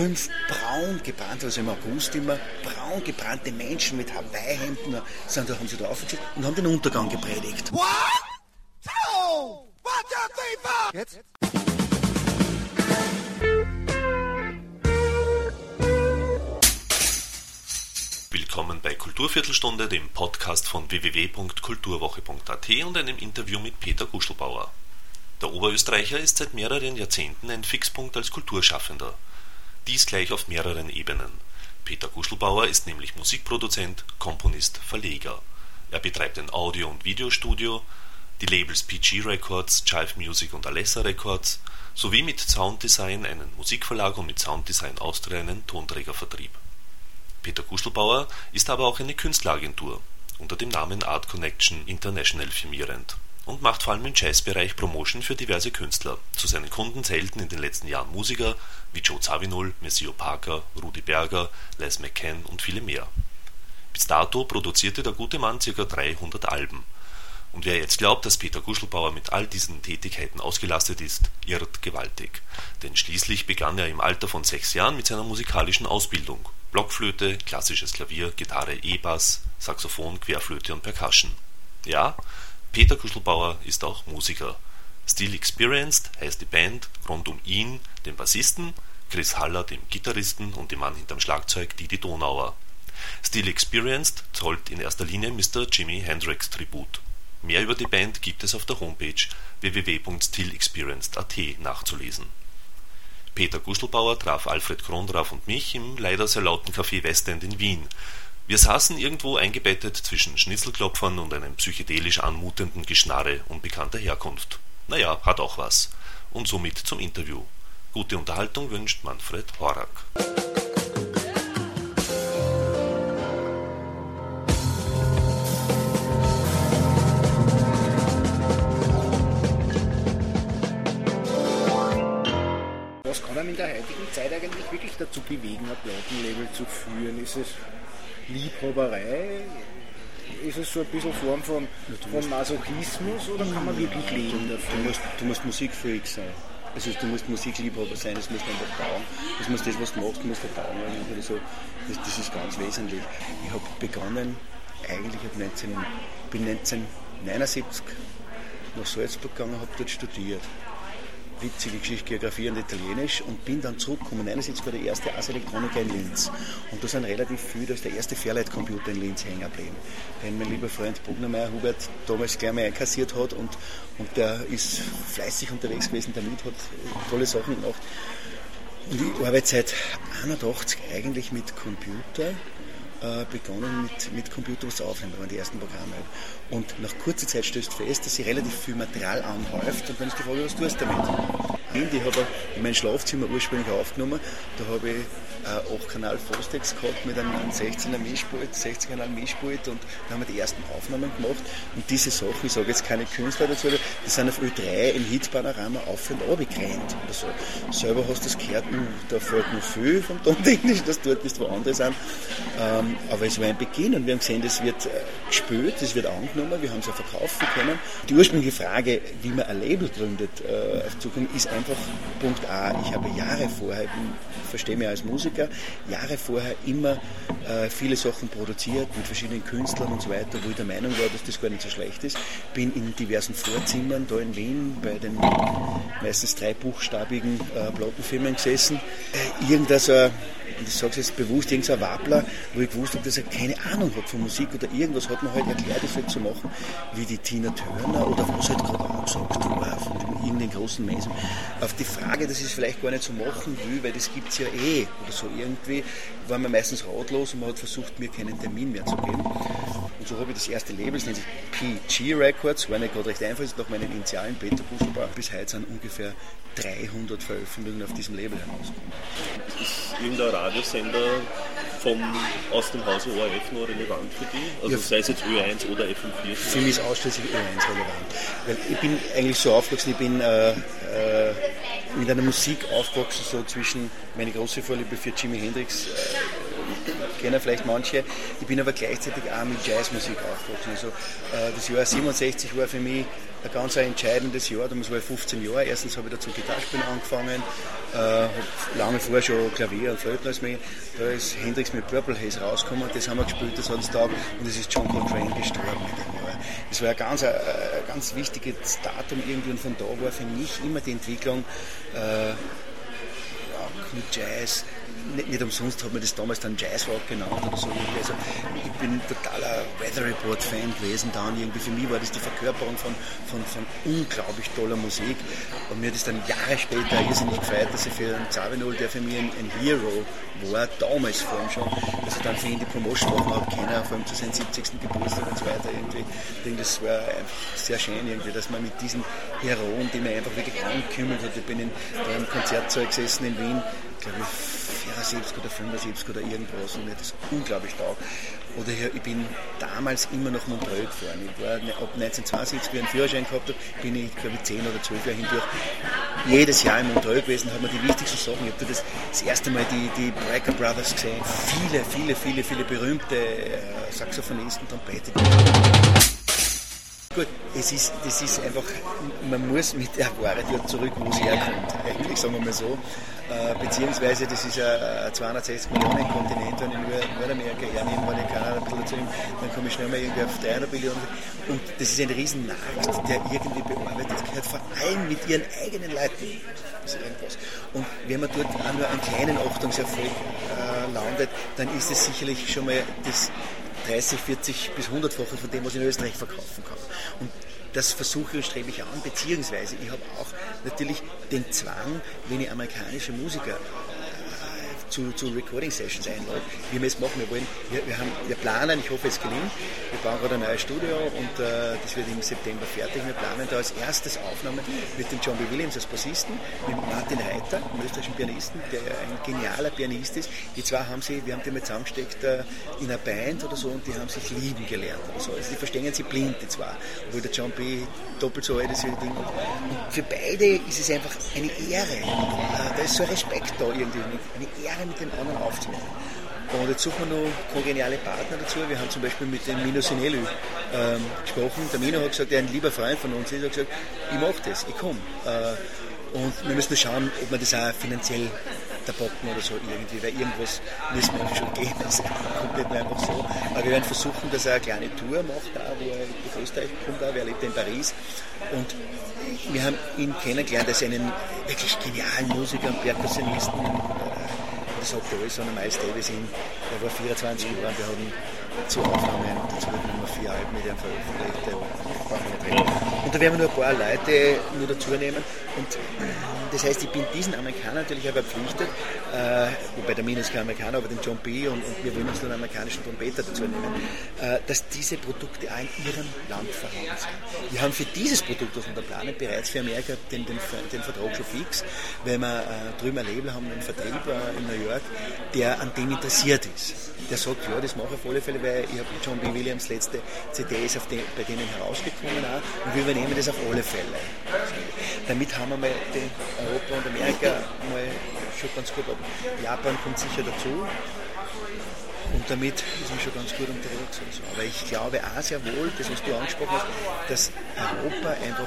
fünf braun gebrannte, also im August immer, braun gebrannte Menschen mit Hawaii-Hemden sind, da haben sie draufgesetzt und haben den Untergang gepredigt. What? Two! One, two, three, four! Jetzt? Willkommen bei Kulturviertelstunde, dem Podcast von www.kulturwoche.at und einem Interview mit Peter Guschelbauer. Der Oberösterreicher ist seit mehreren Jahrzehnten ein Fixpunkt als Kulturschaffender. Dies gleich auf mehreren Ebenen. Peter Guschelbauer ist nämlich Musikproduzent, Komponist, Verleger. Er betreibt ein Audio- und Videostudio, die Labels PG Records, Jive Music und Alessa Records sowie mit Sounddesign einen Musikverlag und mit Sounddesign Austria einen Tonträgervertrieb. Peter Guschelbauer ist aber auch eine Künstleragentur unter dem Namen Art Connection International firmierend und macht vor allem im Jazzbereich Promotion für diverse Künstler. Zu seinen Kunden zählten in den letzten Jahren Musiker wie Joe Zawinul, Messio Parker, Rudi Berger, Les McCann und viele mehr. Bis dato produzierte der gute Mann ca. 300 Alben. Und wer jetzt glaubt, dass Peter Guschelbauer mit all diesen Tätigkeiten ausgelastet ist, irrt gewaltig. Denn schließlich begann er im Alter von sechs Jahren mit seiner musikalischen Ausbildung. Blockflöte, klassisches Klavier, Gitarre, E-Bass, Saxophon, Querflöte und Percussion. Ja, Peter Kuschelbauer ist auch Musiker. Still Experienced heißt die Band rund um ihn, den Bassisten, Chris Haller, dem Gitarristen und dem Mann hinterm Schlagzeug Didi Donauer. Still Experienced zollt in erster Linie Mr. Jimi Hendrix Tribut. Mehr über die Band gibt es auf der Homepage www.stillexperienced.at nachzulesen. Peter Guschelbauer traf Alfred Krondraff und mich im leider sehr lauten Café Westend in Wien wir saßen irgendwo eingebettet zwischen Schnitzelklopfern und einem psychedelisch anmutenden Geschnarre unbekannter Herkunft. Naja, hat auch was. Und somit zum Interview. Gute Unterhaltung wünscht Manfred Horak. Was kann einem in der heutigen Zeit eigentlich wirklich dazu bewegen, ein Plattenlabel zu führen? Ist es Liebhaberei? Ist es so ein bisschen Form von, von Masochismus oder kann man wirklich leben davon? Du musst, du musst Musikfreak sein. Also du musst Musikliebhaber sein, das musst du einfach bauen. Das muss das, was du machst, musst du bauen. Also das, das ist ganz wesentlich. Ich habe begonnen, eigentlich ab 19, bin 1979 nach Salzburg gegangen, habe dort studiert witzige Geschichte, Geografie und Italienisch und bin dann zurückgekommen. Einerseits war der erste Ars Electronica in Linz und da sind relativ viele, da ist der erste Fairlight-Computer in Linz hängen geblieben, den mein lieber Freund Bognermeier Hubert damals gleich mal einkassiert hat und, und der ist fleißig unterwegs gewesen damit, hat tolle Sachen gemacht. Und ich arbeite seit 81 eigentlich mit Computer äh, begonnen mit, mit Computer was aufnehmen, waren die ersten Programme. Und nach kurzer Zeit stößt fest, dass sich relativ viel Material anhäuft und dann ist die Frage, was tust du damit? Handy habe ich in mein Schlafzimmer ursprünglich aufgenommen, da habe ich äh, 8 Kanal Fostex gehabt mit einem 16er Mischpult, 16 Kanal Mischpult und da haben wir die ersten Aufnahmen gemacht und diese Sachen, ich sage jetzt keine Künstler dazu, die sind auf Ö3 im Hitpanorama auf und ab gerannt. Also, selber hast du das gehört, da fällt noch viel vom Tontechnischen, dass du dort bist, wo andere sind. Ähm, aber es war ein Beginn und wir haben gesehen, das wird äh, gespült, das wird angenommen, wir haben es ja verkaufen können. Die ursprüngliche Frage, wie man ein Label gründet äh, auf Zukunft, ist einfach Punkt A. Ich habe Jahre vorher, ich verstehe mich als Musiker, Jahre vorher immer äh, viele Sachen produziert mit verschiedenen Künstlern und so weiter, wo ich der Meinung war, dass das gar nicht so schlecht ist. Bin in diversen Vorzimmern da in Wien bei den meistens dreibuchstabigen äh, Plattenfirmen gesessen. Äh, irgendein so ich sage es jetzt bewusst, irgendein Wappler, wo ich gewusst habe, dass er keine Ahnung hat von Musik oder irgendwas, hat man halt erklärt, das halt zu machen, wie die Tina Turner oder was halt gerade war, von dem, irgendeinen großen Menschen. Auf die Frage, dass ich es vielleicht gar nicht so machen will, weil das gibt es ja eh, oder so irgendwie, war man meistens ratlos und man hat versucht, mir keinen Termin mehr zu geben. Und so habe ich das erste Label, das nennt sich PG Records, war nicht gerade recht einfach, ist nach meinen Initialen Peter Buschelbauer. Bis heute sind ungefähr 300 Veröffentlichungen auf diesem Label herausgekommen. Ist irgendein Radiosender vom, aus dem Hause ORF noch relevant für dich? Also ja, sei es jetzt Ö1 oder FM4? Für mich ist ausschließlich Ö1 relevant. Weil ich bin eigentlich so aufgewachsen, ich bin äh, äh, mit einer Musik aufgewachsen, so zwischen meine große Vorliebe für Jimi Hendrix, äh, kennen vielleicht manche. Ich bin aber gleichzeitig auch mit Jazzmusik aufgewachsen. Also, äh, das Jahr 67 war für mich ein ganz entscheidendes Jahr. Damals war ich 15 Jahre. Erstens habe ich dazu Gitarrespielen angefangen, äh, lange vorher schon Klavier und Flöten als. Da ist Hendrix mit Purple Haze rausgekommen, das haben wir gespielt, das hat Tag und es ist John Coltrane gestorben in dem Jahr. Das war ein ganz, ein, ein ganz wichtiges Datum irgendwie und von da war für mich immer die Entwicklung äh, mit Jazz, nicht, nicht, umsonst hat man das damals dann Jazzrock genannt oder so. Also ich bin totaler Weather Report Fan gewesen dann irgendwie. Für mich war das die Verkörperung von, von, von unglaublich toller Musik. Und mir hat es dann Jahre später irrsinnig gefreut, dass ich für einen Zawinul, der für mich ein, ein, Hero war, damals vor allem schon, dass ich dann für ihn die Promotion machen habe können, vor allem zu seinem 70. Geburtstag und so weiter irgendwie. Ich denke, das war sehr schön irgendwie, dass man mit diesen Heroen, die mir einfach wirklich angekümmert hat, ich bin in, da im Konzertsaal gesessen in Wien, glaube ich, 74 oder 75 oder irgendwas und mir das unglaublich taugt. Oder ich bin damals immer nach Montreux gefahren. Ich war ne, ab 1972, wie ich einen Führerschein gehabt habe, bin ich, glaube ich, 10 oder 12 Jahre hindurch jedes Jahr in Montreux gewesen, habe mir die wichtigsten Sachen. Ich habe das, das erste Mal die, die Breaker Brothers gesehen. Viele, viele, viele, viele berühmte äh, Saxophonisten, Trompete. Gut, es ist, das ist einfach, man muss mit der Ware dort zurück, wo sie herkommt, eigentlich, sagen wir mal so. Äh, beziehungsweise, das ist ein 260 Millionen Kontinent, wenn ich nur Nordamerika hernehme, wenn ich Kanada ein bisschen dazu nehme, dann komme ich schnell mal irgendwie auf 300 Millionen. Und das ist ein Riesenmarkt, der irgendwie bearbeitet gehört, vor allem mit ihren eigenen Leuten. Und wenn man dort auch nur einen kleinen Achtungserfolg äh, landet, dann ist es sicherlich schon mal das 30, 40 bis 100-fache von dem, was ich in Österreich verkaufen kann. Und das versuche und strebe ich an, beziehungsweise ich habe auch natürlich den Zwang, wenn ich amerikanische Musiker zu, zu Recording Sessions einladen, wie wir es machen. Wir, wollen, wir, wir, haben, wir planen, ich hoffe es gelingt, wir bauen gerade ein neues Studio und äh, das wird im September fertig. Wir planen da als erstes Aufnahme mit dem John B. Williams als Bassisten, mit Martin Reiter, einem österreichischen Pianisten, der ein genialer Pianist ist. Die zwei haben sie, wir haben die mal zusammengesteckt äh, in einer Band oder so und die haben sich lieben gelernt oder so. Also die verstehen sie blind, die zwei. Obwohl der John B. doppelt so alt ist wie Ding. Und für beide ist es einfach eine Ehre. Äh, da ist so ein Respekt da irgendwie. Eine Ehre Jahre mit den anderen aufzunehmen. Und jetzt suchen wir noch kongeniale Partner dazu. Wir haben zum Beispiel mit dem Mino Sinelli ähm, gesprochen. Der Mino hat gesagt, er ein lieber Freund von uns ist, hat gesagt, ich mache das, ich komme. Äh, und wir müssen schauen, ob wir das auch finanziell der Bocken oder so irgendwie, weil irgendwas müssen wir schon geben. Das kommt nicht mehr einfach so. Aber wir werden versuchen, dass er eine kleine Tour macht, da, wo er nach Österreich kommt, auch, er lebt in Paris. Und wir haben ihn kennengelernt als einen wirklich genialen Musiker und Perkussionisten. Das sagt alles an Miles Davis hin. Der war 24 Jahre und wir haben zu Aufnahmen dazu Nummer 4 Alben mit ihm veröffentlicht. Und da werden wir nur ein paar Leute nur dazu nehmen. Und das heißt, ich bin diesen Amerikanern natürlich auch verpflichtet, äh, wobei der Minus kein Amerikaner, aber den John B. Und, und wir wollen uns einen amerikanischen Trompeter dazu nehmen, äh, dass diese Produkte auch in ihrem Land vorhanden sind. Wir haben für dieses Produkt, was wir da bereits für Amerika den, den, den Vertrag schon fix, weil wir äh, drüben ein Label haben, einen Vertrieb äh, in New York, der an dem interessiert ist. Der sagt, ja, das mache ich auf alle Fälle, weil ich habe John B. Williams letzte CD ist den, bei denen herausgekommen auch, und wir übernehmen das auf alle Fälle. Damit haben wir mal den Europa und Amerika mal schon ganz gut. Japan kommt sicher dazu. Damit ist man schon ganz gut unterwegs. Also. Aber ich glaube auch sehr wohl, das was du angesprochen hast, dass Europa einfach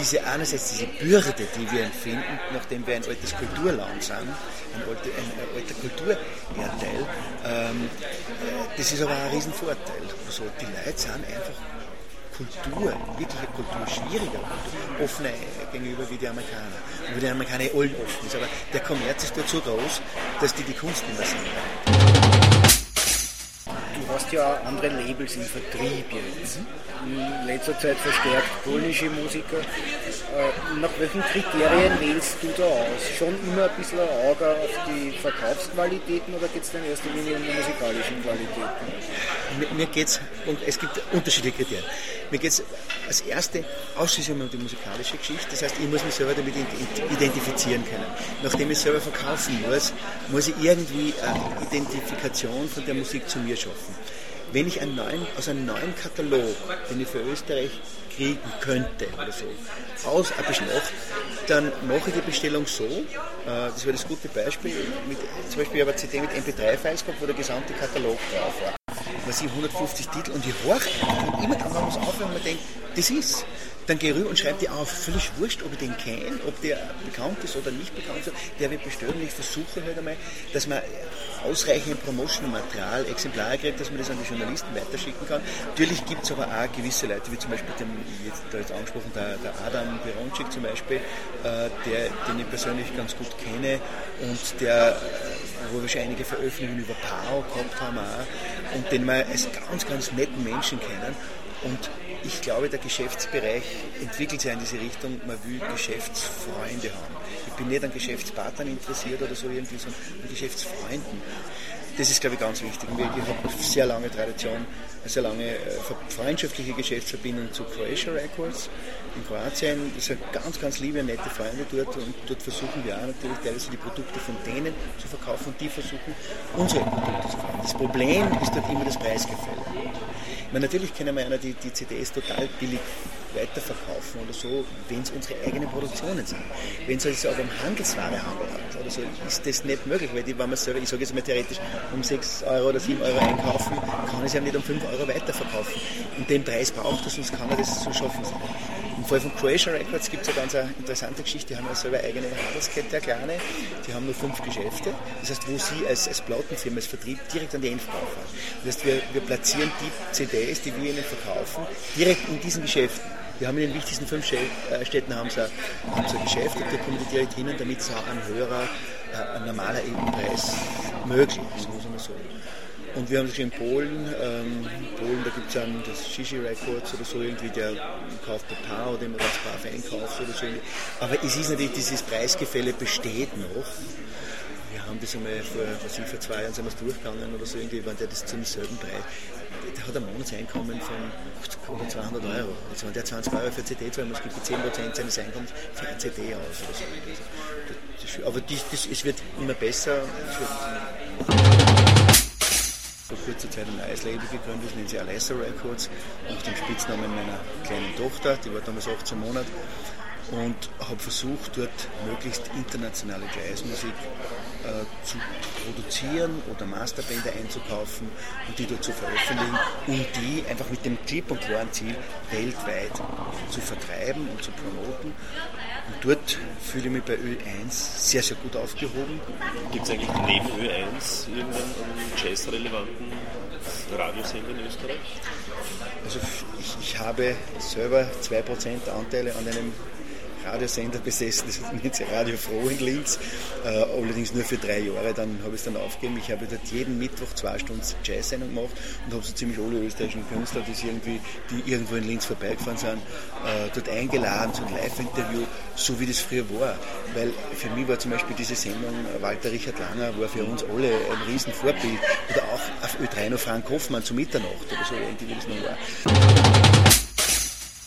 diese einerseits diese Bürde, die wir empfinden, nachdem wir ein altes Kulturland sind, ein, alte, ein, alter Kulturerdteil, ähm, das ist aber auch ein Riesenvorteil. Also die Leute sind einfach Kultur, wirkliche Kultur, schwieriger Kultur, offener gegenüber wie die Amerikaner. Und wie die Amerikaner allen offen ist. Aber der Kommerz ist dort so groß, dass die die Kunst nicht mehr sehen. Du hast ja auch andere Labels im Vertrieb jetzt. In letzter Zeit verstärkt polnische Musiker. Äh, nach welchen Kriterien wählst du da aus? Schon immer ein bisschen ein Auge auf die Verkaufsqualitäten oder geht es dann erst Linie um die musikalischen Qualitäten? Mir, mir geht es, und es gibt unterschiedliche Kriterien. Mir geht es als erste ausschließlich um die musikalische Geschichte. Das heißt, ich muss mich selber damit identifizieren können. Nachdem ich selber verkaufen muss, muss ich irgendwie eine Identifikation von der Musik zu mir schaffen. Wenn ich einen neuen, aus einem neuen Katalog, den ich für Österreich kriegen könnte oder so, aus ein bisschen nach, dann mache ich die Bestellung so, äh, das wäre das gute Beispiel, mit, zum Beispiel ich habe eine CD mit MP3-Files gehabt, wo der gesamte Katalog drauf war. Was ich 150 Titel und ich horche und immer dann, man es aufhört und man denkt, das ist dann gehe ich rüber und schreibe die auf. Völlig wurscht, ob ich den kenne, ob der bekannt ist oder nicht bekannt ist. Der wird bestellen. Ich versuche halt einmal, dass man ausreichend Promotion-Material, Exemplare kriegt, dass man das an die Journalisten weiterschicken kann. Natürlich gibt es aber auch gewisse Leute, wie zum Beispiel den, jetzt, da jetzt angesprochen, der, der Adam Bironczyk zum Beispiel, äh, der, den ich persönlich ganz gut kenne und der wo wir schon einige Veröffentlichungen über Pao gehabt haben auch, und den wir als ganz, ganz netten Menschen kennen. Und ich glaube, der Geschäftsbereich entwickelt sich in diese Richtung, man will Geschäftsfreunde haben. Ich bin nicht an Geschäftspartnern interessiert oder so irgendwie, sondern an Geschäftsfreunden. Das ist, glaube ich, ganz wichtig. Ich habe eine sehr lange Tradition, eine sehr lange äh, freundschaftliche Geschäftsverbindung zu Croatia Records in Kroatien. Das sind ganz, ganz liebe, nette Freunde dort und dort versuchen wir auch natürlich teilweise die Produkte von denen zu verkaufen und die versuchen unsere Produkte zu verkaufen. Das Problem ist dort immer das Preisgefälle. Meine, natürlich können wir einer die, die CDs total billig weiterverkaufen oder so, wenn es unsere eigenen Produktionen sind. Wenn es also um Handelswarehandel hat oder so, ist das nicht möglich, weil die, wenn man selber, ich sage jetzt mal theoretisch, um 6 Euro oder 7 Euro einkaufen, kann ich es ja nicht um 5 Euro weiterverkaufen. Und den Preis braucht er, sonst kann er das so schaffen sein. Im Fall von Croatia Records gibt es eine ganz interessante Geschichte. Die haben ja selber eigene Handelskette, eine kleine. Die haben nur fünf Geschäfte. Das heißt, wo sie als, als Plattenfirma, als Vertrieb direkt an die Endverbraucher. Das heißt, wir, wir platzieren die CDs, die wir ihnen verkaufen, direkt in diesen Geschäften. Wir haben in den wichtigsten fünf äh, Städten haben sie, haben sie ein Geschäft und da kommen die direkt hin, damit es auch ein höherer, äh, ein normaler Preis möglich ist, muss man so. Und wir haben das in Polen, ähm, in Polen, da gibt es dann das Shishi Records oder so irgendwie, der kauft ein paar oder immer ganz brav einkauft oder so. Aber es ist natürlich, dieses Preisgefälle besteht noch. Wir haben das einmal vor, was ich, vor zwei Jahren sind wir es durchgegangen oder so irgendwie, wenn der das zum selben Preis, der hat ein Monatseinkommen von oder 200 Euro. Also wenn der 20 Euro für CD zahlen muss, gibt er 10% seines Einkommens für ein CD aus oder so. Also, das, aber das, das, es wird immer besser. Es wird vor kurzer Zeit ein neues Label gegründet, das nennt sich Alessa Records, nach dem Spitznamen meiner kleinen Tochter, die war damals 18 Monate und habe versucht, dort möglichst internationale Jazzmusik äh, zu produzieren oder Masterbänder einzukaufen und die dort zu veröffentlichen, um die einfach mit dem klipp und klaren Ziel weltweit zu vertreiben und zu promoten. Und dort fühle ich mich bei Ö1 sehr, sehr gut aufgehoben. Gibt es eigentlich neben Ö1 irgendeinen jazzrelevanten Radiosender in Österreich? Also ich, ich habe selber 2% Anteile an einem Radiosender besessen, das nennt sich Radio Froh in Linz, äh, allerdings nur für drei Jahre, dann habe ich es dann aufgegeben. Ich habe dort jeden Mittwoch zwei Stunden Jazz-Sendung gemacht und habe so ziemlich alle österreichischen Künstler, die, irgendwie, die irgendwo in Linz vorbeigefahren sind, äh, dort eingeladen zu einem Live-Interview, so wie das früher war. Weil für mich war zum Beispiel diese Sendung, äh, Walter Richard Langer war für uns alle ein Riesenvorbild. Oder auch auf Ö3 noch Frank Hoffmann zu Mitternacht oder so, wie das noch war.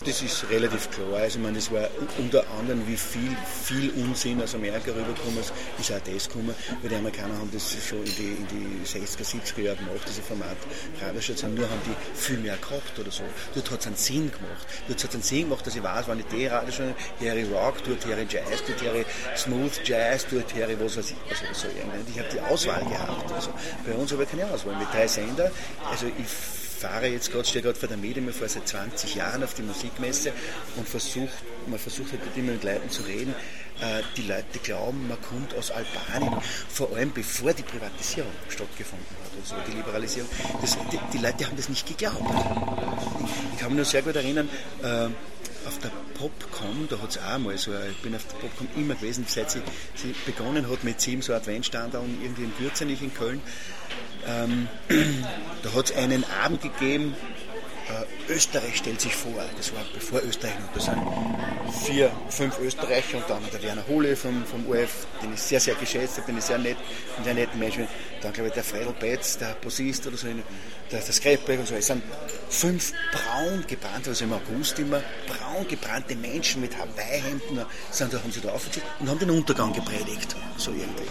Das ist relativ klar. Also, ich meine, das war unter anderem, wie viel, viel Unsinn aus Amerika rübergekommen ist, ist auch das gekommen, weil die Amerikaner haben das schon in die, in die 60er, 70er Jahre gemacht, diese Format Radiostation, nur haben die viel mehr gehabt oder so. Dort hat es einen Sinn gemacht. Dort hat es einen Sinn gemacht, dass ich weiß, wenn ich die Radiostation, ich Rock, dort ich Jazz, dort ich Smooth Jazz, dort ich was weiß ich, also so irgendwie. Ich habe die Auswahl gehabt. Also, bei uns habe ich keine Auswahl. Mit drei Sender, also ich fahre jetzt gerade, stehe gerade vor der Medium, ich fahre seit 20 Jahren auf die Musikmesse und versucht, man versucht halt immer mit Leuten zu reden. Äh, die Leute glauben, man kommt aus Albanien, vor allem bevor die Privatisierung stattgefunden hat, also die Liberalisierung. Das, die, die, Leute haben das nicht geglaubt. Ich, ich kann mich nur sehr gut erinnern, äh, auf der Popcom, da hat es auch mal so, ich bin auf der Popcom immer gewesen, seit sie, sie begonnen hat mit sieben so Adventstand und irgendwie in Gürzenich in Köln. Ähm, da hat es einen Abend gegeben, äh, Österreich stellt sich vor, das war bevor Österreich noch, da sind. Vier, fünf Österreicher und dann der Werner Hohle vom, vom OF, den ich sehr, sehr geschätzt habe, den ich sehr nett, einen sehr netten Menschen, dann glaube ich der Freidel Betz, der Posist oder so, der, der Skreppberg und so, es sind fünf braun gebrannte, also im August immer, braun gebrannte Menschen mit Hawaii-Hemden, sind, da haben sie da aufgezogen und haben den Untergang gepredigt, so irgendwie.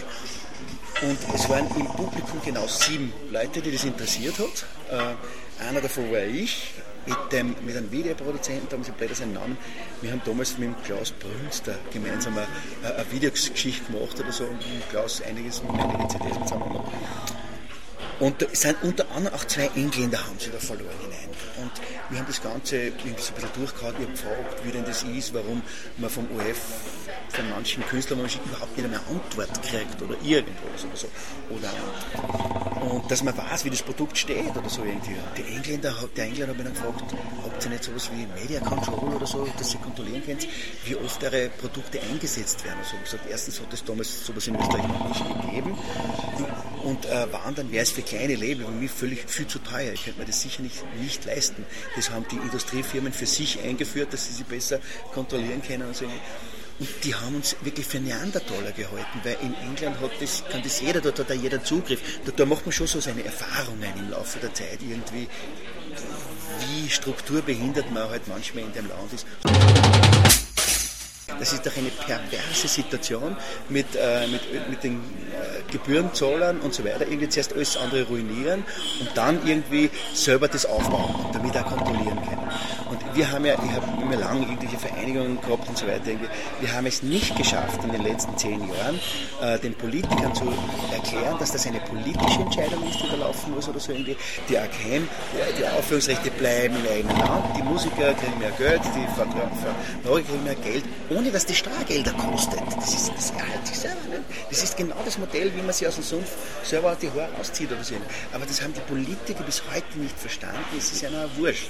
Und es waren im Publikum genau sieben Leute, die das interessiert hat. Äh, einer davon war ich, mit, dem, mit einem Videoproduzenten, damals, ich blöd seinen Namen, wir haben damals mit dem Klaus Brünster gemeinsam eine, eine Videogeschichte gemacht oder so und mit Klaus einiges, einige CDs zusammen gemacht. Und da sind unter anderem auch zwei Engländer haben sie da verloren hinein. Und wir haben das Ganze irgendwie so ein bisschen durchgehauen. Ich habe gefragt, wie denn das ist, warum man vom OF von manchen Künstlern überhaupt nicht eine Antwort kriegt oder irgendwas oder so. Oder, und dass man weiß, wie das Produkt steht oder so irgendwie. Die Engländer, der Engländer hat mich dann gefragt, habt ihr nicht sowas wie Media Control oder so, dass ihr kontrollieren könnt, wie oft eure Produkte eingesetzt werden? Also ich gesagt, erstens hat es damals sowas in Österreich noch nicht gegeben. Und äh, waren dann wäre es für kleine Label wie mir völlig viel zu teuer. Ich könnte mir das sicher nicht, nicht leisten. Das haben die Industriefirmen für sich eingeführt, dass sie sie besser kontrollieren können und so. Und die haben uns wirklich für Neandertaler gehalten, weil in England hat das, kann das jeder, dort hat da jeder Zugriff. Da, da macht man schon so seine Erfahrungen im Laufe der Zeit irgendwie, wie strukturbehindert man halt manchmal in dem Land ist. Das ist doch eine perverse Situation mit, äh, mit, mit den äh, Gebührenzahlern und so weiter. Irgendwie zuerst alles andere ruinieren und dann irgendwie selber das aufbauen damit auch kontrollieren können. Wir haben ja, ich habe immer lange irgendwelche Vereinigungen gehabt und so weiter. Wir haben es nicht geschafft in den letzten zehn Jahren, äh, den Politikern zu erklären, dass das eine politische Entscheidung ist, die da laufen muss oder so irgendwie. Die AKM, die Aufführungsrechte bleiben im eigenen Land, die Musiker kriegen mehr Geld, die Verträge kriegen mehr Geld, ohne dass die Steuergelder kostet. Das ist das erhält sich selber nicht. Das ist genau das Modell, wie man sich aus dem Sumpf selber die Haare auszieht oder so. Aber das haben die Politiker bis heute nicht verstanden. Es ist ja noch wurscht.